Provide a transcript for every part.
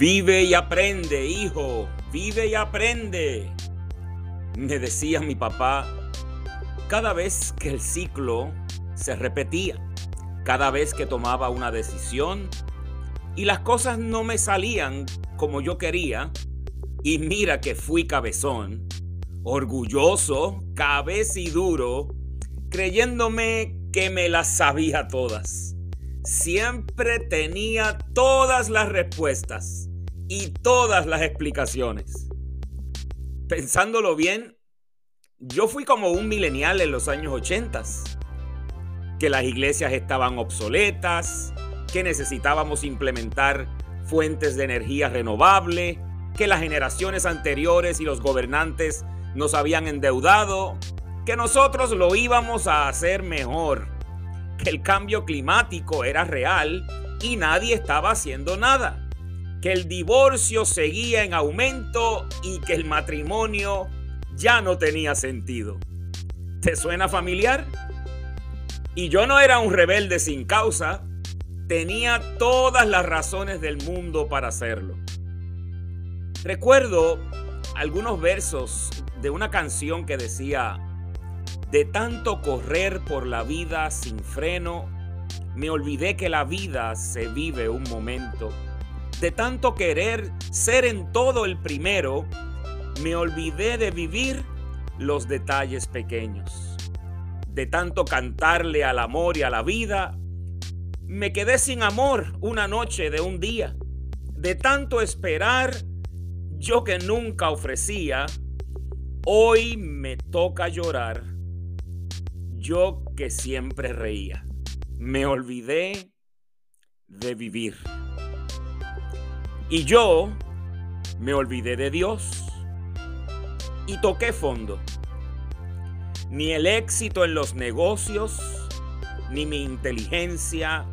Vive y aprende, hijo, vive y aprende. Me decía mi papá cada vez que el ciclo se repetía, cada vez que tomaba una decisión y las cosas no me salían como yo quería, y mira que fui cabezón, orgulloso, cabeciduro, creyéndome que me las sabía todas. Siempre tenía todas las respuestas y todas las explicaciones. Pensándolo bien, yo fui como un milenial en los años 80, que las iglesias estaban obsoletas, que necesitábamos implementar fuentes de energía renovable, que las generaciones anteriores y los gobernantes nos habían endeudado, que nosotros lo íbamos a hacer mejor, que el cambio climático era real y nadie estaba haciendo nada, que el divorcio seguía en aumento y que el matrimonio ya no tenía sentido. ¿Te suena familiar? Y yo no era un rebelde sin causa, tenía todas las razones del mundo para hacerlo. Recuerdo algunos versos de una canción que decía, de tanto correr por la vida sin freno, me olvidé que la vida se vive un momento. De tanto querer ser en todo el primero, me olvidé de vivir los detalles pequeños. De tanto cantarle al amor y a la vida, me quedé sin amor una noche de un día. De tanto esperar, yo que nunca ofrecía, hoy me toca llorar. Yo que siempre reía. Me olvidé de vivir. Y yo me olvidé de Dios. Y toqué fondo. Ni el éxito en los negocios, ni mi inteligencia,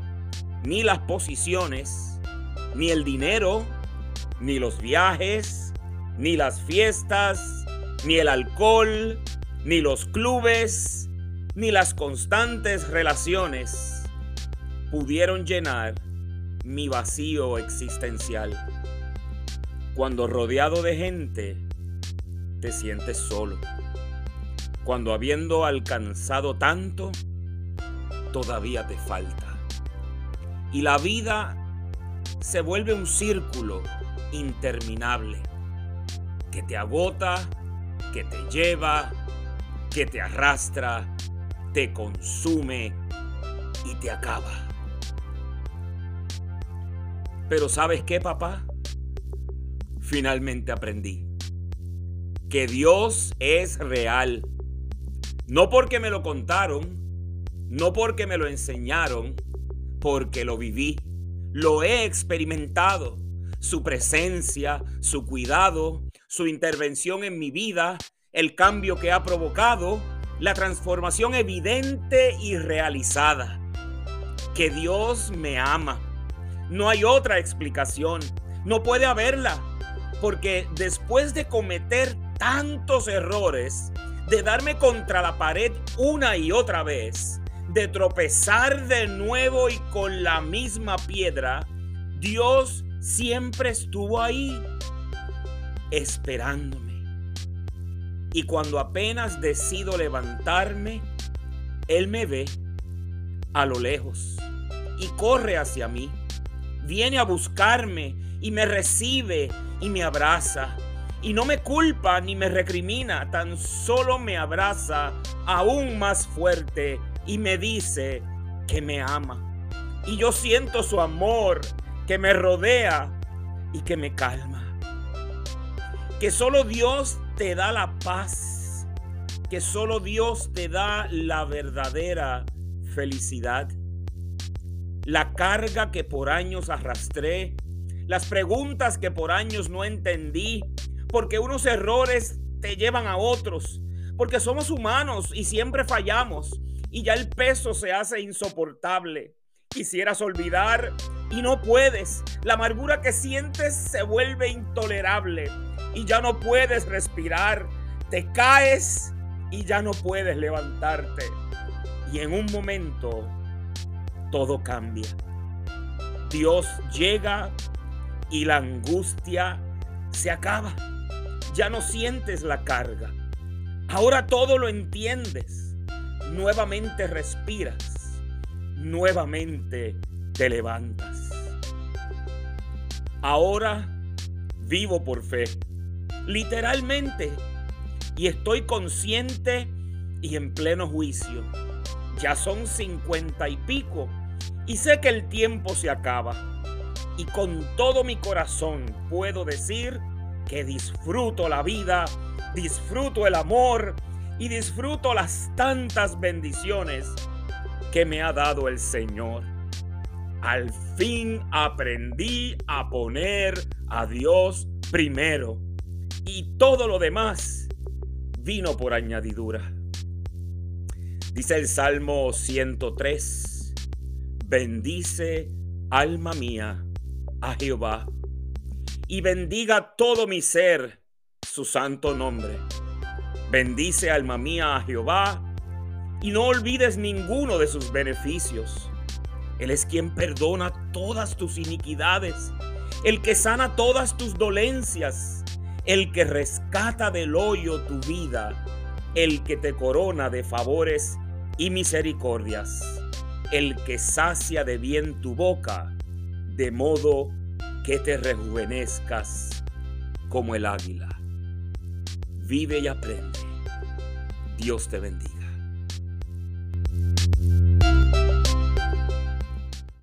ni las posiciones, ni el dinero, ni los viajes, ni las fiestas, ni el alcohol, ni los clubes, ni las constantes relaciones pudieron llenar mi vacío existencial. Cuando rodeado de gente, te sientes solo. Cuando habiendo alcanzado tanto, todavía te falta. Y la vida se vuelve un círculo interminable que te agota, que te lleva, que te arrastra, te consume y te acaba. Pero ¿sabes qué, papá? Finalmente aprendí que Dios es real. No porque me lo contaron, no porque me lo enseñaron, porque lo viví, lo he experimentado. Su presencia, su cuidado, su intervención en mi vida, el cambio que ha provocado, la transformación evidente y realizada. Que Dios me ama. No hay otra explicación. No puede haberla. Porque después de cometer tantos errores, de darme contra la pared una y otra vez, de tropezar de nuevo y con la misma piedra, Dios siempre estuvo ahí, esperándome. Y cuando apenas decido levantarme, Él me ve a lo lejos y corre hacia mí. Viene a buscarme y me recibe y me abraza. Y no me culpa ni me recrimina, tan solo me abraza aún más fuerte y me dice que me ama. Y yo siento su amor que me rodea y que me calma. Que solo Dios te da la paz. Que solo Dios te da la verdadera felicidad. La carga que por años arrastré. Las preguntas que por años no entendí. Porque unos errores te llevan a otros. Porque somos humanos y siempre fallamos y ya el peso se hace insoportable. Quisieras olvidar y no puedes. La amargura que sientes se vuelve intolerable y ya no puedes respirar. Te caes y ya no puedes levantarte. Y en un momento todo cambia. Dios llega y la angustia se acaba. Ya no sientes la carga. Ahora todo lo entiendes. Nuevamente respiras. Nuevamente te levantas. Ahora vivo por fe. Literalmente. Y estoy consciente y en pleno juicio. Ya son cincuenta y pico. Y sé que el tiempo se acaba. Y con todo mi corazón puedo decir que disfruto la vida, disfruto el amor y disfruto las tantas bendiciones que me ha dado el Señor. Al fin aprendí a poner a Dios primero y todo lo demás vino por añadidura. Dice el Salmo 103, bendice alma mía a Jehová y bendiga todo mi ser su santo nombre. Bendice alma mía a Jehová y no olvides ninguno de sus beneficios. Él es quien perdona todas tus iniquidades, el que sana todas tus dolencias, el que rescata del hoyo tu vida, el que te corona de favores y misericordias, el que sacia de bien tu boca, de modo que te rejuvenezcas como el águila. Vive y aprende. Dios te bendiga.